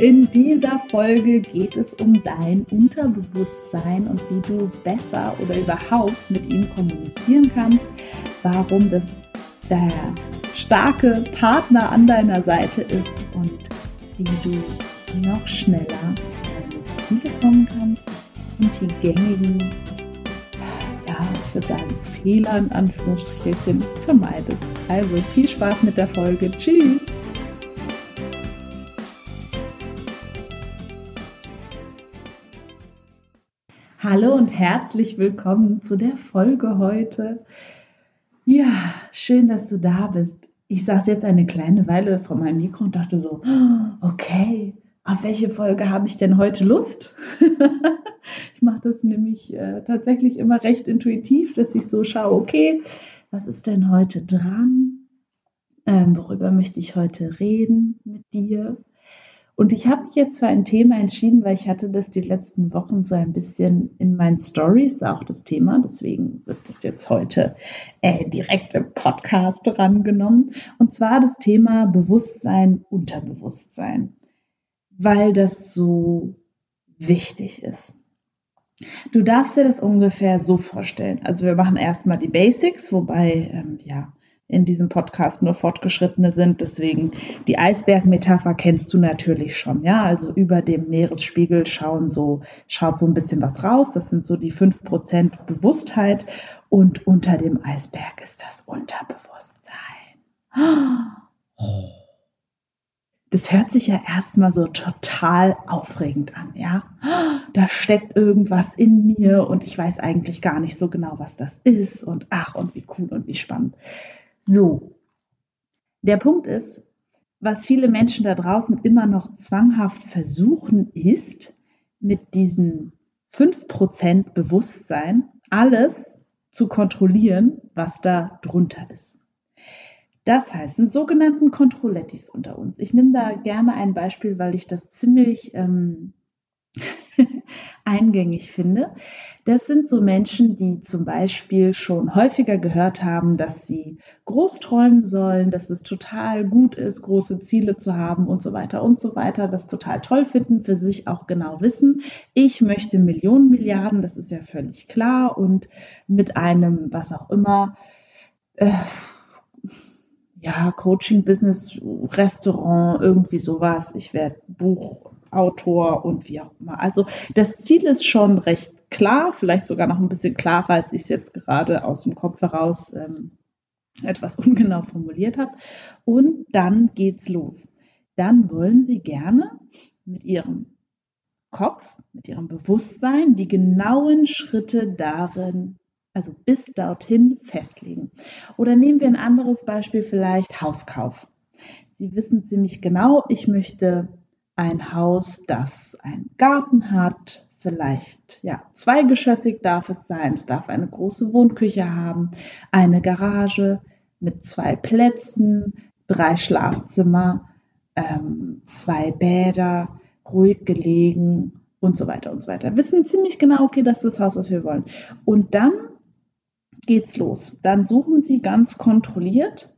in dieser Folge geht es um dein Unterbewusstsein und wie du besser oder überhaupt mit ihm kommunizieren kannst, warum das der starke Partner an deiner Seite ist und wie du noch schneller deine Ziele kommen kannst und die gängigen, ja, ich würde sagen, Fehler in Anführungsstrichen vermeidest. Also viel Spaß mit der Folge. Tschüss! Hallo und herzlich willkommen zu der Folge heute. Ja, schön, dass du da bist. Ich saß jetzt eine kleine Weile vor meinem Mikro und dachte so, okay, auf welche Folge habe ich denn heute Lust? ich mache das nämlich äh, tatsächlich immer recht intuitiv, dass ich so schaue, okay, was ist denn heute dran? Ähm, worüber möchte ich heute reden mit dir? Und ich habe mich jetzt für ein Thema entschieden, weil ich hatte das die letzten Wochen so ein bisschen in meinen Stories auch das Thema. Deswegen wird das jetzt heute äh, direkt im Podcast drangenommen. Und zwar das Thema Bewusstsein, Unterbewusstsein, weil das so wichtig ist. Du darfst dir das ungefähr so vorstellen. Also wir machen erstmal die Basics, wobei ähm, ja in diesem Podcast nur Fortgeschrittene sind. Deswegen die Eisbergmetapher kennst du natürlich schon. Ja, also über dem Meeresspiegel schauen so, schaut so ein bisschen was raus. Das sind so die fünf Prozent Bewusstheit. Und unter dem Eisberg ist das Unterbewusstsein. Das hört sich ja erstmal so total aufregend an, ja. Da steckt irgendwas in mir und ich weiß eigentlich gar nicht so genau, was das ist und ach und wie cool und wie spannend. So, der Punkt ist, was viele Menschen da draußen immer noch zwanghaft versuchen, ist, mit diesen 5% Bewusstsein alles zu kontrollieren, was da drunter ist. Das heißt, sind sogenannten Kontrollettis unter uns. Ich nehme da gerne ein Beispiel, weil ich das ziemlich ähm, eingängig finde. Das sind so Menschen, die zum Beispiel schon häufiger gehört haben, dass sie groß träumen sollen, dass es total gut ist, große Ziele zu haben und so weiter und so weiter, das total toll finden, für sich auch genau wissen, ich möchte Millionen, Milliarden, das ist ja völlig klar und mit einem, was auch immer, äh, ja, Coaching, Business, Restaurant, irgendwie sowas. Ich werde Buchautor und wie auch immer. Also das Ziel ist schon recht klar, vielleicht sogar noch ein bisschen klarer, als ich es jetzt gerade aus dem Kopf heraus ähm, etwas ungenau formuliert habe. Und dann geht's los. Dann wollen Sie gerne mit Ihrem Kopf, mit Ihrem Bewusstsein die genauen Schritte darin also bis dorthin festlegen. Oder nehmen wir ein anderes Beispiel, vielleicht Hauskauf. Sie wissen ziemlich genau, ich möchte ein Haus, das einen Garten hat, vielleicht ja zweigeschossig darf es sein, es darf eine große Wohnküche haben, eine Garage mit zwei Plätzen, drei Schlafzimmer, ähm, zwei Bäder, ruhig gelegen und so weiter und so weiter. Wissen ziemlich genau, okay, das ist das Haus, was wir wollen. Und dann geht's los. Dann suchen Sie ganz kontrolliert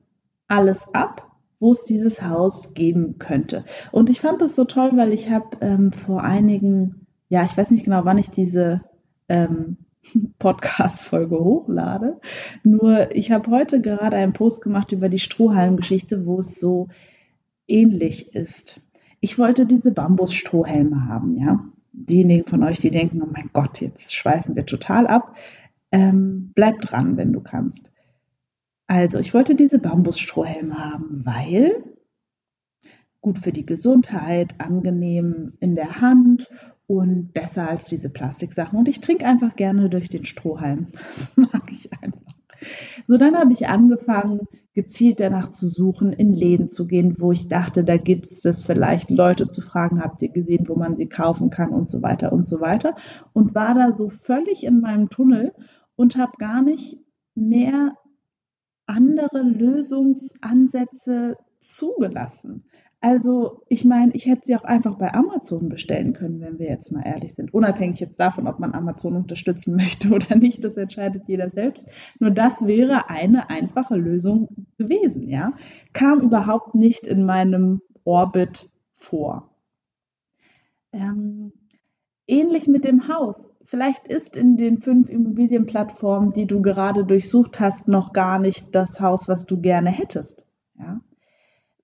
alles ab, wo es dieses Haus geben könnte. Und ich fand das so toll, weil ich habe ähm, vor einigen, ja, ich weiß nicht genau, wann ich diese ähm, Podcast-Folge hochlade. Nur ich habe heute gerade einen Post gemacht über die Strohhalmgeschichte, wo es so ähnlich ist. Ich wollte diese Bambusstrohhelme haben, ja. Diejenigen von euch, die denken, oh mein Gott, jetzt schweifen wir total ab. Ähm, bleib dran, wenn du kannst. Also, ich wollte diese Bambusstrohhelme haben, weil gut für die Gesundheit, angenehm in der Hand und besser als diese Plastiksachen. Und ich trinke einfach gerne durch den Strohhalm. Das mag ich einfach. So, dann habe ich angefangen, gezielt danach zu suchen, in Läden zu gehen, wo ich dachte, da gibt es das vielleicht, Leute zu fragen, habt ihr gesehen, wo man sie kaufen kann und so weiter und so weiter. Und war da so völlig in meinem Tunnel und habe gar nicht mehr andere Lösungsansätze zugelassen. Also, ich meine, ich hätte sie auch einfach bei Amazon bestellen können, wenn wir jetzt mal ehrlich sind. Unabhängig jetzt davon, ob man Amazon unterstützen möchte oder nicht, das entscheidet jeder selbst. Nur das wäre eine einfache Lösung gewesen, ja. Kam überhaupt nicht in meinem Orbit vor. Ähm, ähnlich mit dem Haus. Vielleicht ist in den fünf Immobilienplattformen, die du gerade durchsucht hast, noch gar nicht das Haus, was du gerne hättest. Ja?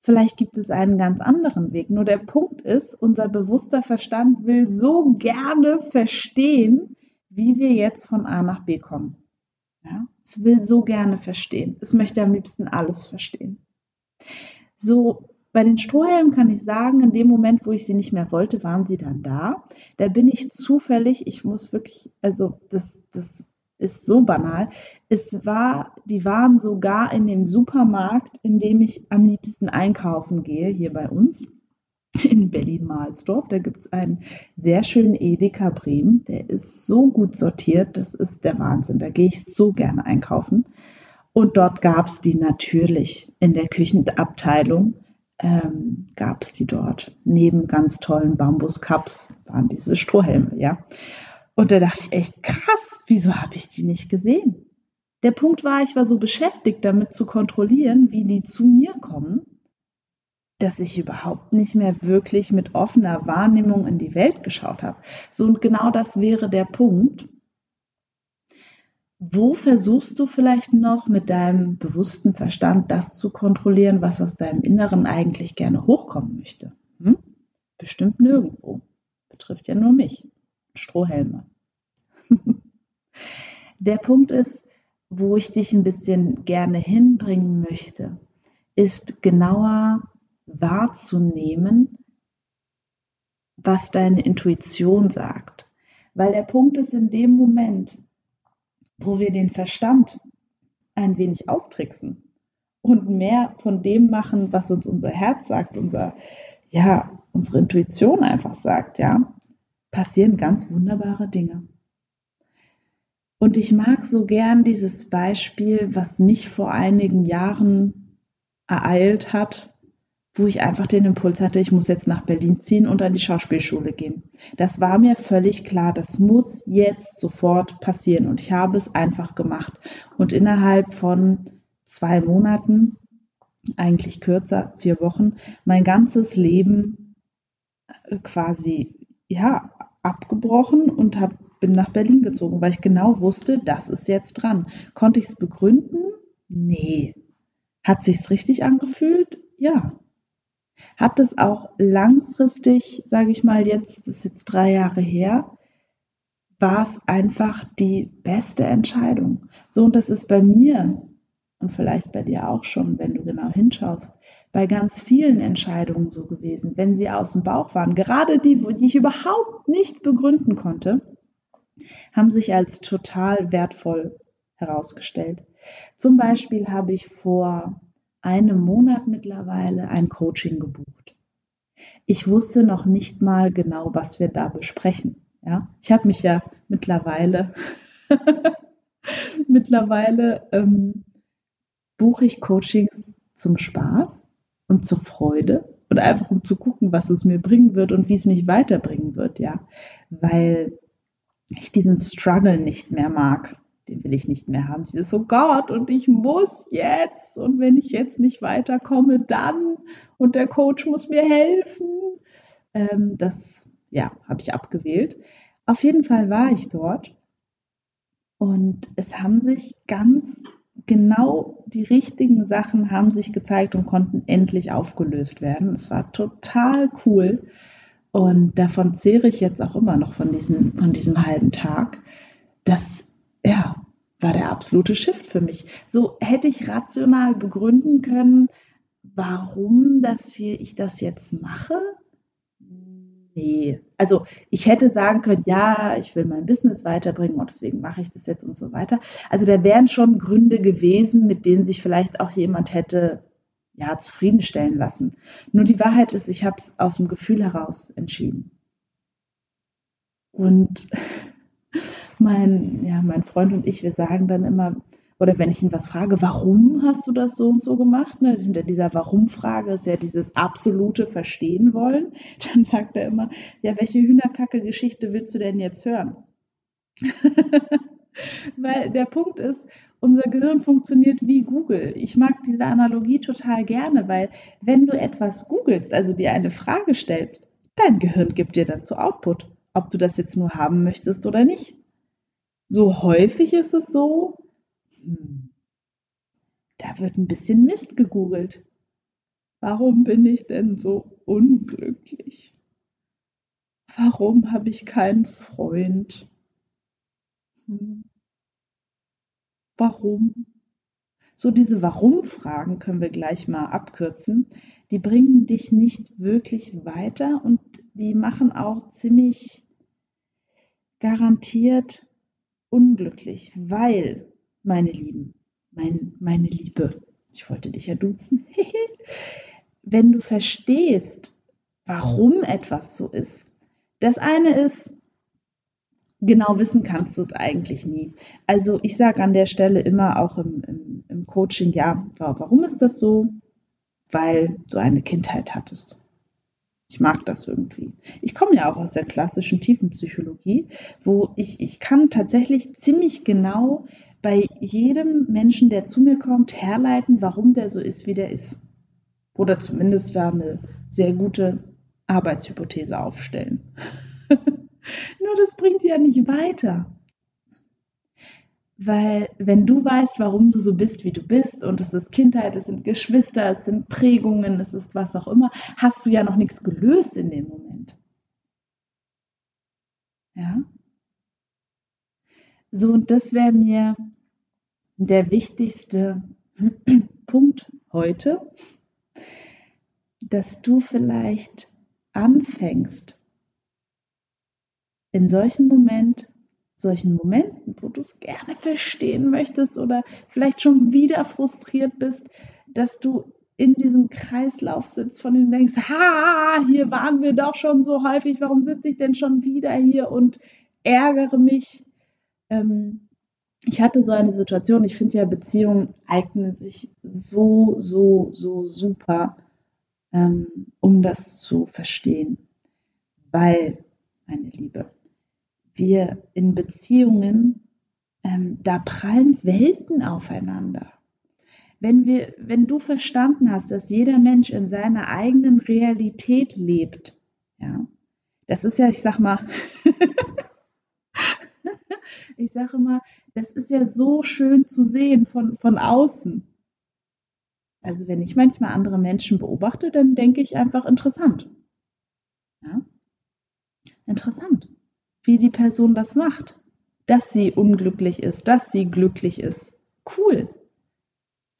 Vielleicht gibt es einen ganz anderen Weg. Nur der Punkt ist, unser bewusster Verstand will so gerne verstehen, wie wir jetzt von A nach B kommen. Ja? Es will so gerne verstehen. Es möchte am liebsten alles verstehen. So, bei den Strohhelmen kann ich sagen, in dem Moment, wo ich sie nicht mehr wollte, waren sie dann da. Da bin ich zufällig, ich muss wirklich, also das, das ist so banal. Es war, die waren sogar in dem Supermarkt, in dem ich am liebsten einkaufen gehe, hier bei uns in Berlin-Mahlsdorf. Da gibt es einen sehr schönen Edeka Bremen. Der ist so gut sortiert, das ist der Wahnsinn. Da gehe ich so gerne einkaufen. Und dort gab es die natürlich in der Küchenabteilung. Ähm, gab es die dort. Neben ganz tollen Bambuscups waren diese Strohhelme, ja. Und da dachte ich echt, krass, wieso habe ich die nicht gesehen? Der Punkt war, ich war so beschäftigt damit zu kontrollieren, wie die zu mir kommen, dass ich überhaupt nicht mehr wirklich mit offener Wahrnehmung in die Welt geschaut habe. So und genau das wäre der Punkt. Wo versuchst du vielleicht noch mit deinem bewussten Verstand das zu kontrollieren, was aus deinem Inneren eigentlich gerne hochkommen möchte? Hm? Bestimmt nirgendwo. Betrifft ja nur mich. Strohhelme. Der Punkt ist, wo ich dich ein bisschen gerne hinbringen möchte, ist genauer wahrzunehmen, was deine Intuition sagt. Weil der Punkt ist in dem Moment, wo wir den Verstand ein wenig austricksen und mehr von dem machen, was uns unser Herz sagt, unser, ja, unsere Intuition einfach sagt, ja, passieren ganz wunderbare Dinge. Und ich mag so gern dieses Beispiel, was mich vor einigen Jahren ereilt hat, wo ich einfach den Impuls hatte, ich muss jetzt nach Berlin ziehen und an die Schauspielschule gehen. Das war mir völlig klar, das muss jetzt sofort passieren und ich habe es einfach gemacht. Und innerhalb von zwei Monaten, eigentlich kürzer, vier Wochen, mein ganzes Leben äh, quasi, ja, abgebrochen und hab, bin nach Berlin gezogen, weil ich genau wusste, das ist jetzt dran. Konnte ich es begründen? Nee. Hat sich's richtig angefühlt? Ja. Hat es auch langfristig, sage ich mal, jetzt, das ist jetzt drei Jahre her, war es einfach die beste Entscheidung. So, und das ist bei mir und vielleicht bei dir auch schon, wenn du genau hinschaust, bei ganz vielen Entscheidungen so gewesen, wenn sie aus dem Bauch waren. Gerade die, die ich überhaupt nicht begründen konnte, haben sich als total wertvoll herausgestellt. Zum Beispiel habe ich vor einem Monat mittlerweile ein Coaching gebucht. Ich wusste noch nicht mal genau, was wir da besprechen. Ja, ich habe mich ja mittlerweile mittlerweile ähm, buche ich Coachings zum Spaß und zur Freude und einfach um zu gucken, was es mir bringen wird und wie es mich weiterbringen wird, ja, weil ich diesen Struggle nicht mehr mag. Den will ich nicht mehr haben. Sie ist so Gott und ich muss jetzt und wenn ich jetzt nicht weiterkomme, dann und der Coach muss mir helfen. Ähm, das ja habe ich abgewählt. Auf jeden Fall war ich dort und es haben sich ganz genau die richtigen Sachen haben sich gezeigt und konnten endlich aufgelöst werden. Es war total cool. Und davon zehre ich jetzt auch immer noch von diesem, von diesem halben Tag. Das, ja, war der absolute Shift für mich. So hätte ich rational begründen können, warum das hier, ich das jetzt mache. Nee. Also ich hätte sagen können, ja, ich will mein Business weiterbringen und deswegen mache ich das jetzt und so weiter. Also da wären schon Gründe gewesen, mit denen sich vielleicht auch jemand hätte ja, zufriedenstellen lassen. Nur die Wahrheit ist, ich habe es aus dem Gefühl heraus entschieden. Und mein, ja, mein Freund und ich, wir sagen dann immer, oder wenn ich ihn was frage, warum hast du das so und so gemacht? Ne? Hinter dieser Warum-Frage ist ja dieses absolute Verstehen wollen. Dann sagt er immer, ja, welche Hühnerkacke-Geschichte willst du denn jetzt hören? Weil der Punkt ist, unser Gehirn funktioniert wie Google. Ich mag diese Analogie total gerne, weil wenn du etwas googelst, also dir eine Frage stellst, Dein Gehirn gibt dir dazu Output, ob du das jetzt nur haben möchtest oder nicht. So häufig ist es so, da wird ein bisschen Mist gegoogelt. Warum bin ich denn so unglücklich? Warum habe ich keinen Freund? Hm. Warum? So diese Warum-Fragen können wir gleich mal abkürzen. Die bringen dich nicht wirklich weiter und die machen auch ziemlich garantiert unglücklich, weil, meine Lieben, mein, meine Liebe, ich wollte dich ja duzen, wenn du verstehst, warum etwas so ist. Das eine ist, genau wissen kannst du es eigentlich nie. Also ich sage an der Stelle immer auch im, im, im Coaching, ja, warum ist das so? Weil du eine Kindheit hattest. Ich mag das irgendwie. Ich komme ja auch aus der klassischen Tiefenpsychologie, wo ich, ich kann tatsächlich ziemlich genau bei jedem Menschen, der zu mir kommt, herleiten, warum der so ist, wie der ist. Oder zumindest da eine sehr gute Arbeitshypothese aufstellen. Nur das bringt ja nicht weiter. Weil wenn du weißt, warum du so bist, wie du bist, und es ist Kindheit, es sind Geschwister, es sind Prägungen, es ist was auch immer, hast du ja noch nichts gelöst in dem Moment. Ja? So, und das wäre mir der wichtigste Punkt heute, dass du vielleicht anfängst, in solchen Moment solchen Momenten, wo du es gerne verstehen möchtest oder vielleicht schon wieder frustriert bist, dass du in diesem Kreislauf sitzt, von dem du denkst, ha, hier waren wir doch schon so häufig, warum sitze ich denn schon wieder hier und ärgere mich? Ähm, ich hatte so eine Situation, ich finde ja, Beziehungen eignen sich so, so, so super, ähm, um das zu verstehen. Weil, meine Liebe, wir in Beziehungen, ähm, da prallen Welten aufeinander. Wenn, wir, wenn du verstanden hast, dass jeder Mensch in seiner eigenen Realität lebt, ja, das ist ja, ich sag mal, ich sage immer, das ist ja so schön zu sehen von, von außen. Also wenn ich manchmal andere Menschen beobachte, dann denke ich einfach interessant. Ja? Interessant wie die Person das macht. Dass sie unglücklich ist, dass sie glücklich ist. Cool.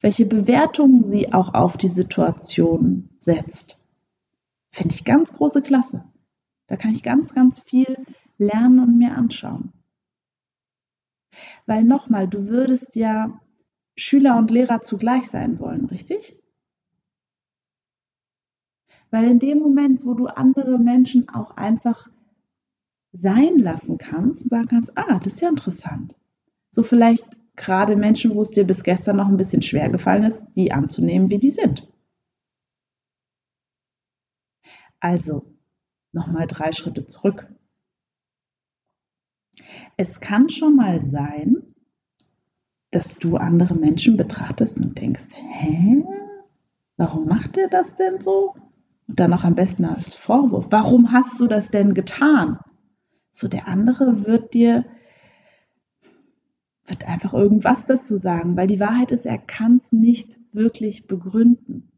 Welche Bewertungen sie auch auf die Situation setzt. Finde ich ganz große Klasse. Da kann ich ganz, ganz viel lernen und mir anschauen. Weil nochmal, du würdest ja Schüler und Lehrer zugleich sein wollen, richtig? Weil in dem Moment, wo du andere Menschen auch einfach sein lassen kannst und sagen kannst, ah, das ist ja interessant. So vielleicht gerade Menschen, wo es dir bis gestern noch ein bisschen schwer gefallen ist, die anzunehmen, wie die sind. Also, nochmal drei Schritte zurück. Es kann schon mal sein, dass du andere Menschen betrachtest und denkst, hä? Warum macht er das denn so? Und dann auch am besten als Vorwurf. Warum hast du das denn getan? So der andere wird dir, wird einfach irgendwas dazu sagen, weil die Wahrheit ist, er kann es nicht wirklich begründen.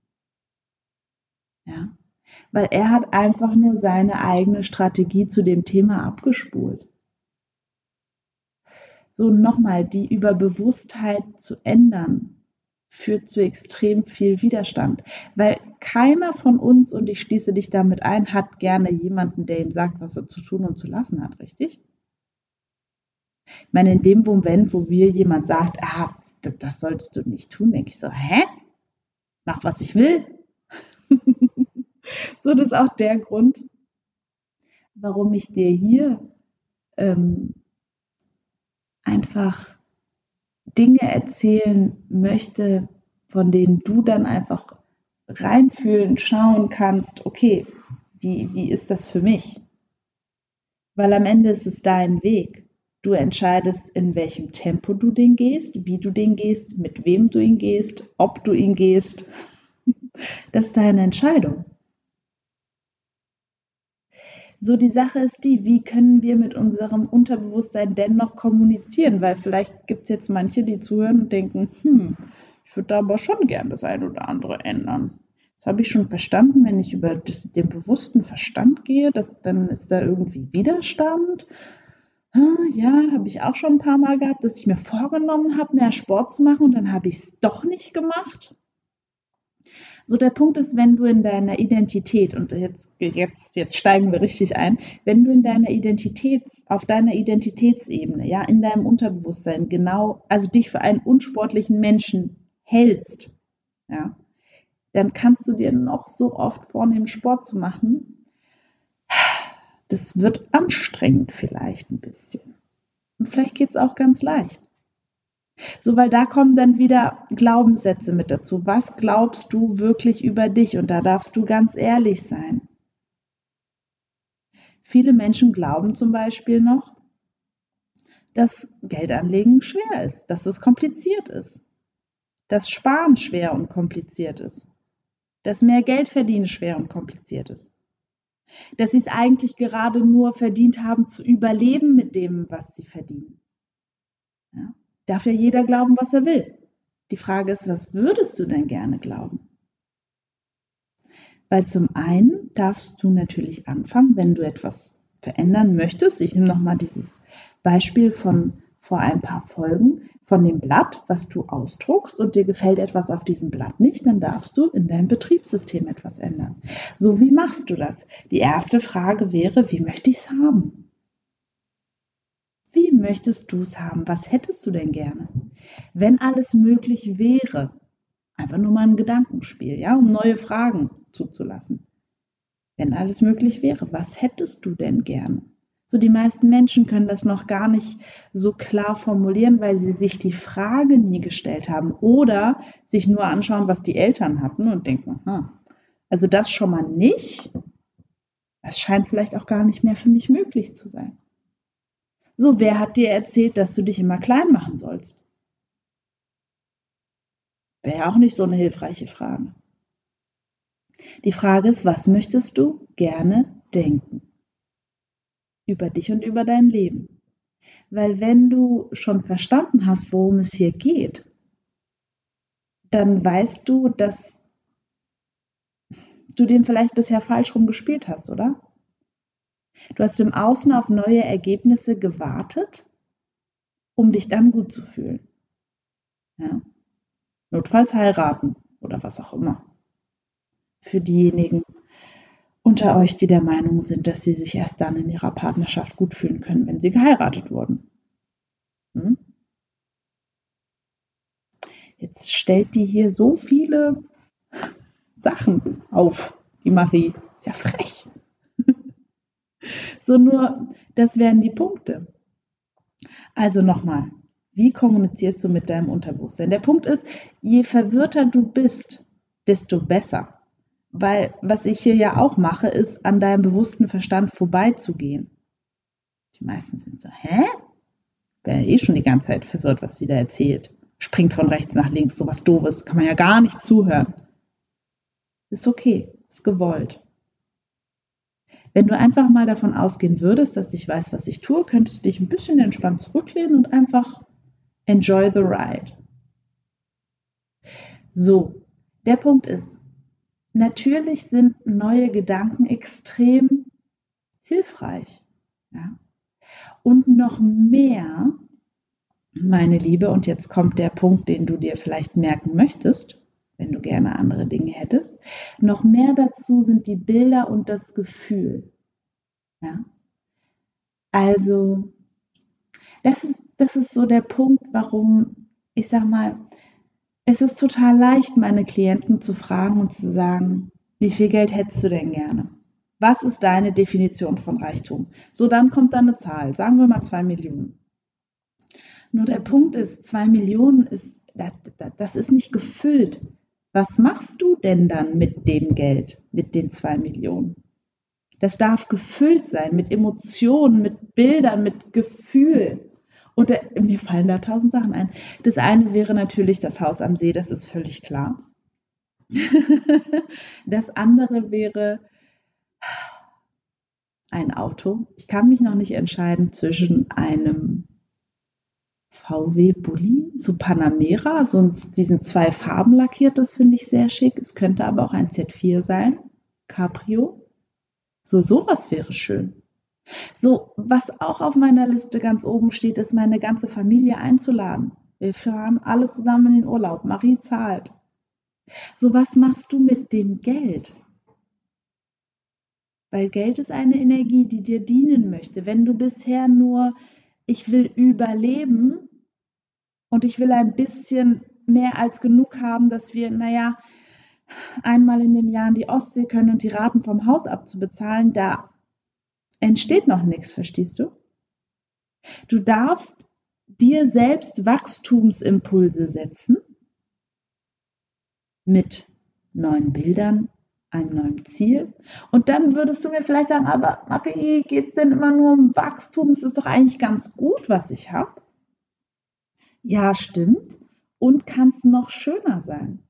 Ja, weil er hat einfach nur seine eigene Strategie zu dem Thema abgespult. So nochmal, die Überbewusstheit zu ändern, führt zu extrem viel Widerstand. Weil keiner von uns, und ich schließe dich damit ein, hat gerne jemanden, der ihm sagt, was er zu tun und zu lassen hat, richtig? Ich meine, in dem Moment, wo wir jemand sagt, ah, das, solltest du nicht tun, denke ich so, hä? Mach, was ich will. so, das ist auch der Grund, warum ich dir hier ähm, einfach Dinge erzählen möchte, von denen du dann einfach reinfühlen, schauen kannst, okay, wie, wie ist das für mich? Weil am Ende ist es dein Weg. Du entscheidest, in welchem Tempo du den gehst, wie du den gehst, mit wem du ihn gehst, ob du ihn gehst. Das ist deine Entscheidung. So die Sache ist die, wie können wir mit unserem Unterbewusstsein dennoch kommunizieren? Weil vielleicht gibt es jetzt manche, die zuhören und denken, hm, ich würde da aber schon gern das eine oder andere ändern. Das habe ich schon verstanden, wenn ich über das, den bewussten Verstand gehe, dass, dann ist da irgendwie Widerstand. Ja, habe ich auch schon ein paar Mal gehabt, dass ich mir vorgenommen habe, mehr Sport zu machen und dann habe ich es doch nicht gemacht. So der Punkt ist, wenn du in deiner Identität, und jetzt, jetzt, jetzt steigen wir richtig ein, wenn du in deiner Identität, auf deiner Identitätsebene, ja, in deinem Unterbewusstsein genau, also dich für einen unsportlichen Menschen hältst, ja, dann kannst du dir noch so oft vornehmen, Sport zu machen. Das wird anstrengend vielleicht ein bisschen. Und vielleicht geht es auch ganz leicht. So, weil da kommen dann wieder Glaubenssätze mit dazu. Was glaubst du wirklich über dich? Und da darfst du ganz ehrlich sein. Viele Menschen glauben zum Beispiel noch, dass Geldanlegen schwer ist, dass es kompliziert ist, dass Sparen schwer und kompliziert ist, dass mehr Geld verdienen schwer und kompliziert ist, dass sie es eigentlich gerade nur verdient haben zu überleben mit dem, was sie verdienen. Darf ja jeder glauben, was er will. Die Frage ist, was würdest du denn gerne glauben? Weil zum einen darfst du natürlich anfangen, wenn du etwas verändern möchtest. Ich nehme nochmal dieses Beispiel von vor ein paar Folgen von dem Blatt, was du ausdruckst und dir gefällt etwas auf diesem Blatt nicht, dann darfst du in deinem Betriebssystem etwas ändern. So, wie machst du das? Die erste Frage wäre, wie möchte ich es haben? Möchtest du es haben? Was hättest du denn gerne? Wenn alles möglich wäre, einfach nur mal ein Gedankenspiel, ja, um neue Fragen zuzulassen. Wenn alles möglich wäre, was hättest du denn gerne? So die meisten Menschen können das noch gar nicht so klar formulieren, weil sie sich die Frage nie gestellt haben oder sich nur anschauen, was die Eltern hatten und denken, hm, also das schon mal nicht. Das scheint vielleicht auch gar nicht mehr für mich möglich zu sein. So, wer hat dir erzählt, dass du dich immer klein machen sollst? Wäre auch nicht so eine hilfreiche Frage. Die Frage ist, was möchtest du gerne denken? Über dich und über dein Leben. Weil wenn du schon verstanden hast, worum es hier geht, dann weißt du, dass du den vielleicht bisher falsch rum gespielt hast, oder? Du hast im Außen auf neue Ergebnisse gewartet, um dich dann gut zu fühlen. Ja. Notfalls heiraten oder was auch immer. Für diejenigen unter euch, die der Meinung sind, dass sie sich erst dann in ihrer Partnerschaft gut fühlen können, wenn sie geheiratet wurden. Hm? Jetzt stellt die hier so viele Sachen auf, die Marie. Ist ja frech. So nur, das wären die Punkte. Also nochmal, wie kommunizierst du mit deinem Unterbewusstsein? Der Punkt ist, je verwirrter du bist, desto besser. Weil was ich hier ja auch mache, ist, an deinem bewussten Verstand vorbeizugehen. Die meisten sind so, hä? Wäre eh schon die ganze Zeit verwirrt, was sie da erzählt. Springt von rechts nach links, sowas doofes, kann man ja gar nicht zuhören. Ist okay, ist gewollt. Wenn du einfach mal davon ausgehen würdest, dass ich weiß, was ich tue, könntest du dich ein bisschen entspannt zurücklehnen und einfach enjoy the ride. So, der Punkt ist, natürlich sind neue Gedanken extrem hilfreich. Ja? Und noch mehr, meine Liebe, und jetzt kommt der Punkt, den du dir vielleicht merken möchtest, wenn du gerne andere Dinge hättest. Noch mehr dazu sind die Bilder und das Gefühl. Ja? Also, das ist, das ist so der Punkt, warum ich sag mal, es ist total leicht, meine Klienten zu fragen und zu sagen, wie viel Geld hättest du denn gerne? Was ist deine Definition von Reichtum? So, dann kommt da eine Zahl, sagen wir mal zwei Millionen. Nur der Punkt ist, zwei Millionen ist, das ist nicht gefüllt. Was machst du denn dann mit dem Geld, mit den zwei Millionen? Das darf gefüllt sein mit Emotionen, mit Bildern, mit Gefühl. Und der, mir fallen da tausend Sachen ein. Das eine wäre natürlich das Haus am See, das ist völlig klar. das andere wäre ein Auto. Ich kann mich noch nicht entscheiden zwischen einem VW Bulli, so Panamera, so diesen zwei Farben lackiert, das finde ich sehr schick. Es könnte aber auch ein Z4 sein, Cabrio. So sowas wäre schön. So, was auch auf meiner Liste ganz oben steht, ist meine ganze Familie einzuladen. Wir fahren alle zusammen in den Urlaub. Marie zahlt. So, was machst du mit dem Geld? Weil Geld ist eine Energie, die dir dienen möchte. Wenn du bisher nur, ich will überleben und ich will ein bisschen mehr als genug haben, dass wir, naja, einmal in dem Jahr in die Ostsee können und die Raten vom Haus abzubezahlen, da entsteht noch nichts, verstehst du? Du darfst dir selbst Wachstumsimpulse setzen mit neuen Bildern, einem neuen Ziel. Und dann würdest du mir vielleicht sagen, aber Marie, geht es denn immer nur um Wachstum? Es ist doch eigentlich ganz gut, was ich habe. Ja, stimmt. Und kann es noch schöner sein.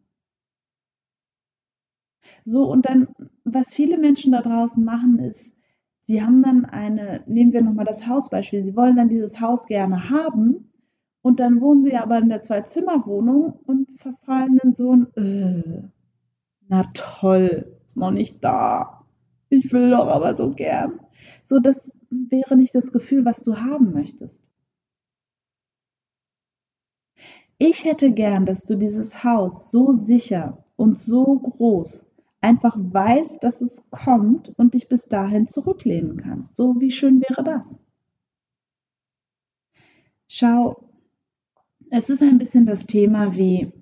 So, und dann, was viele Menschen da draußen machen, ist, sie haben dann eine, nehmen wir nochmal das Hausbeispiel, sie wollen dann dieses Haus gerne haben und dann wohnen sie aber in der Zwei-Zimmer-Wohnung und verfallen in so ein, äh, na toll, ist noch nicht da. Ich will doch aber so gern. So, das wäre nicht das Gefühl, was du haben möchtest. Ich hätte gern, dass du dieses Haus so sicher und so groß einfach weißt, dass es kommt und dich bis dahin zurücklehnen kannst. So wie schön wäre das? Schau, es ist ein bisschen das Thema wie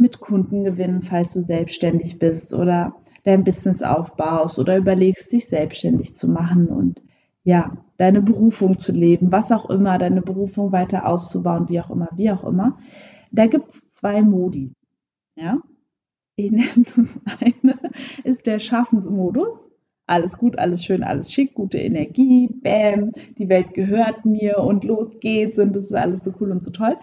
mit Kunden gewinnen, falls du selbstständig bist oder dein Business aufbaust oder überlegst, dich selbstständig zu machen und ja, deine Berufung zu leben, was auch immer, deine Berufung weiter auszubauen, wie auch immer, wie auch immer. Da gibt es zwei Modi. Ja? Ich nenne das eine, ist der Schaffensmodus. Alles gut, alles schön, alles schick, gute Energie, bam, die Welt gehört mir und los geht's und das ist alles so cool und so toll.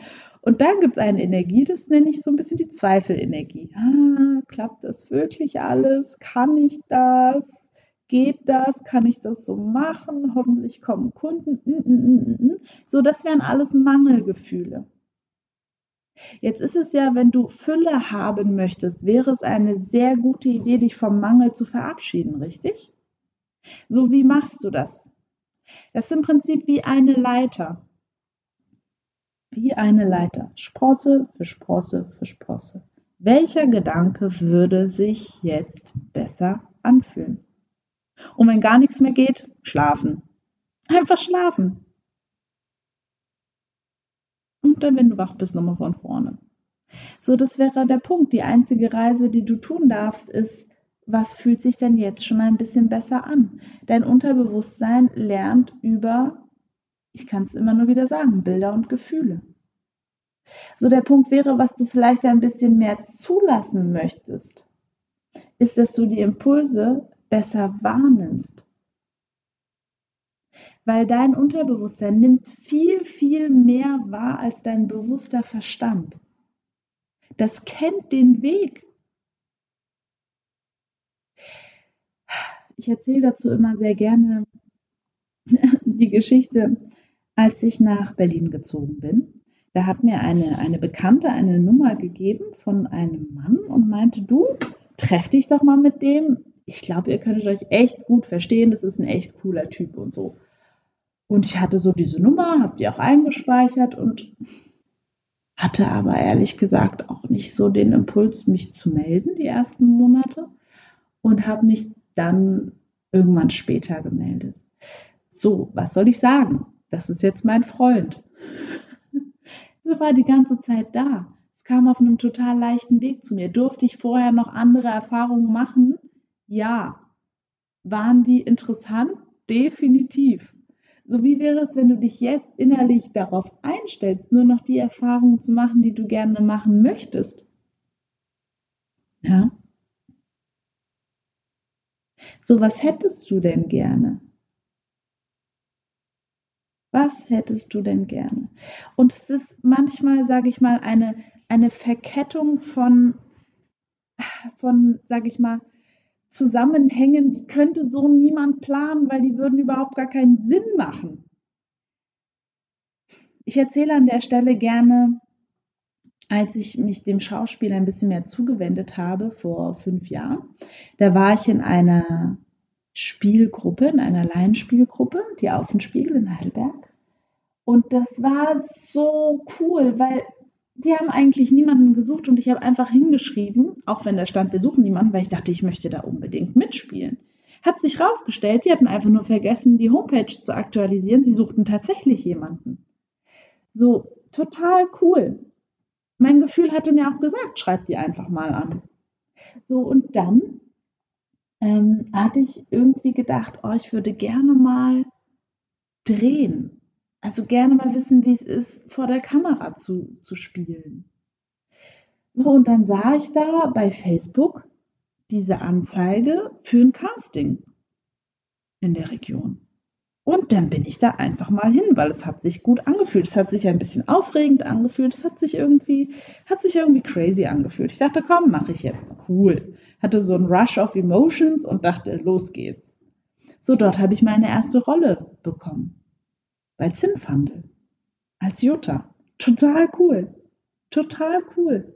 Und dann gibt es eine Energie, das nenne ich so ein bisschen die Zweifelenergie. Ah, klappt das wirklich alles? Kann ich das? Geht das? Kann ich das so machen? Hoffentlich kommen Kunden. Mm, mm, mm, so, das wären alles Mangelgefühle. Jetzt ist es ja, wenn du Fülle haben möchtest, wäre es eine sehr gute Idee, dich vom Mangel zu verabschieden, richtig? So, wie machst du das? Das ist im Prinzip wie eine Leiter wie eine Leiter, Sprosse für Sprosse für Sprosse. Welcher Gedanke würde sich jetzt besser anfühlen? Und wenn gar nichts mehr geht, schlafen. Einfach schlafen. Und dann, wenn du wach bist, nochmal von vorne. So, das wäre der Punkt. Die einzige Reise, die du tun darfst, ist, was fühlt sich denn jetzt schon ein bisschen besser an? Dein Unterbewusstsein lernt über ich kann es immer nur wieder sagen, Bilder und Gefühle. So der Punkt wäre, was du vielleicht ein bisschen mehr zulassen möchtest, ist, dass du die Impulse besser wahrnimmst. Weil dein Unterbewusstsein nimmt viel, viel mehr wahr als dein bewusster Verstand. Das kennt den Weg. Ich erzähle dazu immer sehr gerne die Geschichte als ich nach Berlin gezogen bin, da hat mir eine, eine Bekannte eine Nummer gegeben von einem Mann und meinte, du, treff dich doch mal mit dem. Ich glaube, ihr könntet euch echt gut verstehen. Das ist ein echt cooler Typ und so. Und ich hatte so diese Nummer, habe die auch eingespeichert und hatte aber ehrlich gesagt auch nicht so den Impuls, mich zu melden die ersten Monate und habe mich dann irgendwann später gemeldet. So, was soll ich sagen? Das ist jetzt mein Freund. Er war die ganze Zeit da. Es kam auf einem total leichten Weg zu mir. Durfte ich vorher noch andere Erfahrungen machen? Ja. Waren die interessant? Definitiv. So wie wäre es, wenn du dich jetzt innerlich darauf einstellst, nur noch die Erfahrungen zu machen, die du gerne machen möchtest? Ja. So, was hättest du denn gerne? Was hättest du denn gerne? Und es ist manchmal, sage ich mal, eine, eine Verkettung von, von, sage ich mal, Zusammenhängen, die könnte so niemand planen, weil die würden überhaupt gar keinen Sinn machen. Ich erzähle an der Stelle gerne, als ich mich dem Schauspiel ein bisschen mehr zugewendet habe vor fünf Jahren. Da war ich in einer Spielgruppe, in einer Laienspielgruppe, die Außenspiegel in Heidelberg. Und das war so cool, weil die haben eigentlich niemanden gesucht und ich habe einfach hingeschrieben, auch wenn da stand, wir suchen niemanden, weil ich dachte, ich möchte da unbedingt mitspielen. Hat sich rausgestellt, die hatten einfach nur vergessen, die Homepage zu aktualisieren. Sie suchten tatsächlich jemanden. So, total cool. Mein Gefühl hatte mir auch gesagt, schreib die einfach mal an. So, und dann ähm, hatte ich irgendwie gedacht, oh, ich würde gerne mal drehen. Also gerne mal wissen, wie es ist, vor der Kamera zu, zu spielen. So, und dann sah ich da bei Facebook diese Anzeige für ein Casting in der Region. Und dann bin ich da einfach mal hin, weil es hat sich gut angefühlt. Es hat sich ein bisschen aufregend angefühlt. Es hat sich irgendwie, hat sich irgendwie crazy angefühlt. Ich dachte, komm, mache ich jetzt. Cool. Hatte so einen Rush of Emotions und dachte, los geht's. So, dort habe ich meine erste Rolle bekommen. Bei Zinnfandel. Als Jutta. Total cool. Total cool.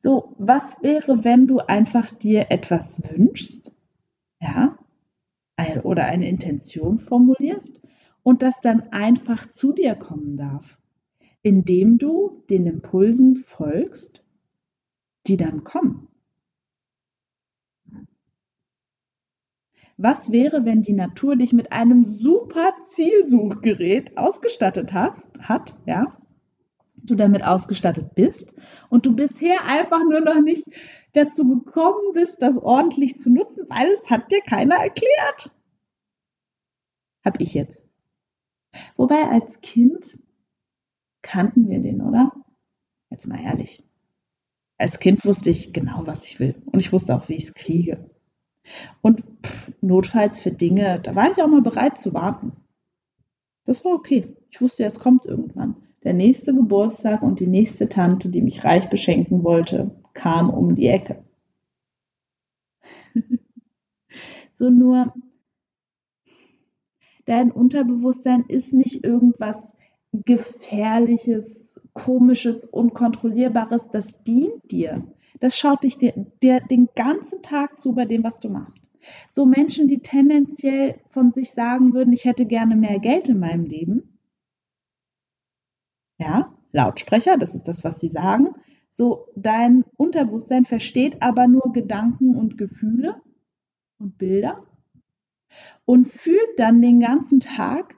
So, was wäre, wenn du einfach dir etwas wünschst? Ja, oder eine Intention formulierst und das dann einfach zu dir kommen darf, indem du den Impulsen folgst, die dann kommen. Was wäre, wenn die Natur dich mit einem super Zielsuchgerät ausgestattet hat, hat, ja, du damit ausgestattet bist und du bisher einfach nur noch nicht dazu gekommen bist, das ordentlich zu nutzen, weil es hat dir keiner erklärt. Hab ich jetzt. Wobei als Kind kannten wir den, oder? Jetzt mal ehrlich. Als Kind wusste ich genau, was ich will. Und ich wusste auch, wie ich es kriege. Und pff, notfalls für Dinge, da war ich auch mal bereit zu warten. Das war okay. Ich wusste, es kommt irgendwann. Der nächste Geburtstag und die nächste Tante, die mich reich beschenken wollte, kam um die Ecke. so nur, dein Unterbewusstsein ist nicht irgendwas Gefährliches, Komisches, Unkontrollierbares, das dient dir. Das schaut dich dir, dir den ganzen Tag zu bei dem, was du machst. So Menschen, die tendenziell von sich sagen würden, ich hätte gerne mehr Geld in meinem Leben. Ja, Lautsprecher, das ist das, was sie sagen. So, dein Unterbewusstsein versteht aber nur Gedanken und Gefühle und Bilder und fühlt dann den ganzen Tag,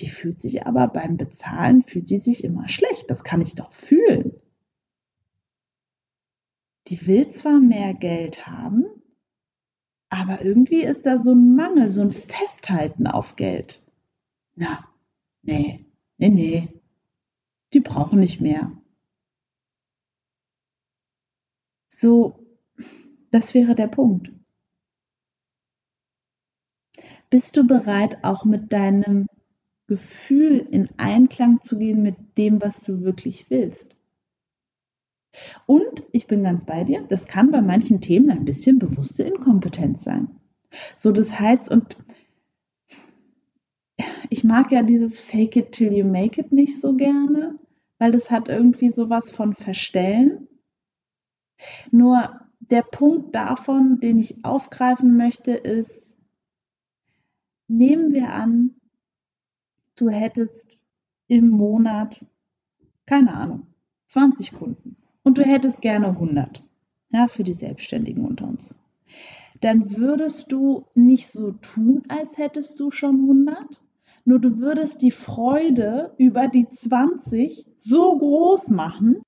die fühlt sich aber beim Bezahlen, fühlt sie sich immer schlecht. Das kann ich doch fühlen. Die will zwar mehr Geld haben, aber irgendwie ist da so ein Mangel, so ein Festhalten auf Geld. Na, nee, nee, nee. Die brauchen nicht mehr. So, das wäre der Punkt. Bist du bereit, auch mit deinem Gefühl in Einklang zu gehen mit dem, was du wirklich willst? Und ich bin ganz bei dir, das kann bei manchen Themen ein bisschen bewusste Inkompetenz sein. So, das heißt, und ich mag ja dieses Fake it till you make it nicht so gerne, weil das hat irgendwie sowas von Verstellen. Nur der Punkt davon, den ich aufgreifen möchte, ist, Nehmen wir an, du hättest im Monat, keine Ahnung, 20 Kunden und du hättest gerne 100, ja, für die Selbstständigen unter uns. Dann würdest du nicht so tun, als hättest du schon 100, nur du würdest die Freude über die 20 so groß machen,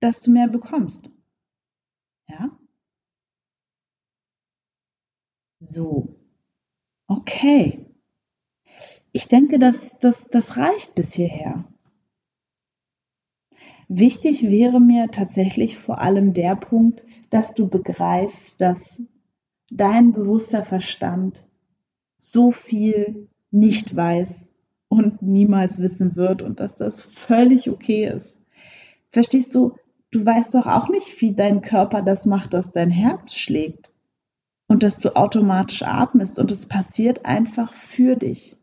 dass du mehr bekommst. Ja? So, okay. Ich denke, dass das, das reicht bis hierher. Wichtig wäre mir tatsächlich vor allem der Punkt, dass du begreifst, dass dein bewusster Verstand so viel nicht weiß und niemals wissen wird und dass das völlig okay ist. Verstehst du, Du weißt doch auch nicht, wie dein Körper das macht, dass dein Herz schlägt und dass du automatisch atmest und es passiert einfach für dich.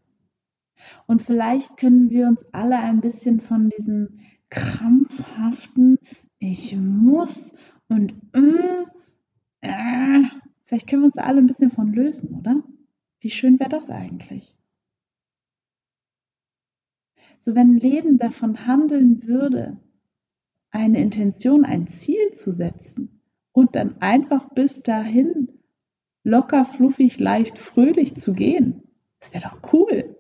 Und vielleicht können wir uns alle ein bisschen von diesem krampfhaften Ich muss und äh, äh, vielleicht können wir uns da alle ein bisschen von lösen, oder? Wie schön wäre das eigentlich? So wenn Leben davon handeln würde, eine Intention, ein Ziel zu setzen und dann einfach bis dahin locker, fluffig, leicht, fröhlich zu gehen. Das wäre doch cool.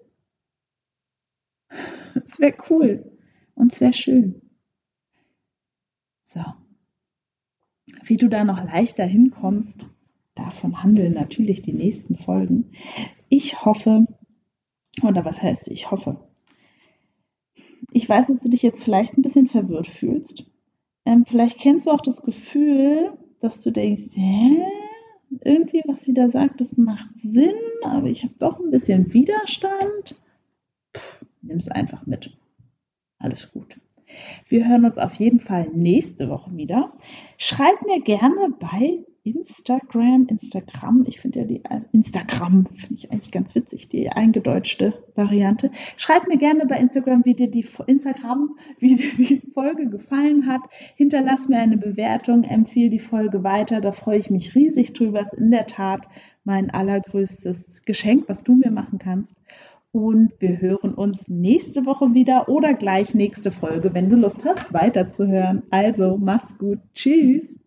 Es wäre cool und es wäre schön. So. Wie du da noch leichter hinkommst, davon handeln natürlich die nächsten Folgen. Ich hoffe, oder was heißt ich hoffe? Ich weiß, dass du dich jetzt vielleicht ein bisschen verwirrt fühlst. Ähm, vielleicht kennst du auch das Gefühl, dass du denkst, hä? irgendwie, was sie da sagt, das macht Sinn, aber ich habe doch ein bisschen Widerstand. Nimm es einfach mit. Alles gut. Wir hören uns auf jeden Fall nächste Woche wieder. Schreib mir gerne bei Instagram, Instagram, ich finde ja die äh, Instagram, finde ich eigentlich ganz witzig, die eingedeutschte Variante. Schreib mir gerne bei Instagram, wie dir die Instagram, wie dir die Folge gefallen hat. Hinterlass mir eine Bewertung, empfehle die Folge weiter, da freue ich mich riesig drüber. Ist in der Tat mein allergrößtes Geschenk, was du mir machen kannst. Und wir hören uns nächste Woche wieder oder gleich nächste Folge, wenn du Lust hast, weiterzuhören. Also, mach's gut. Tschüss.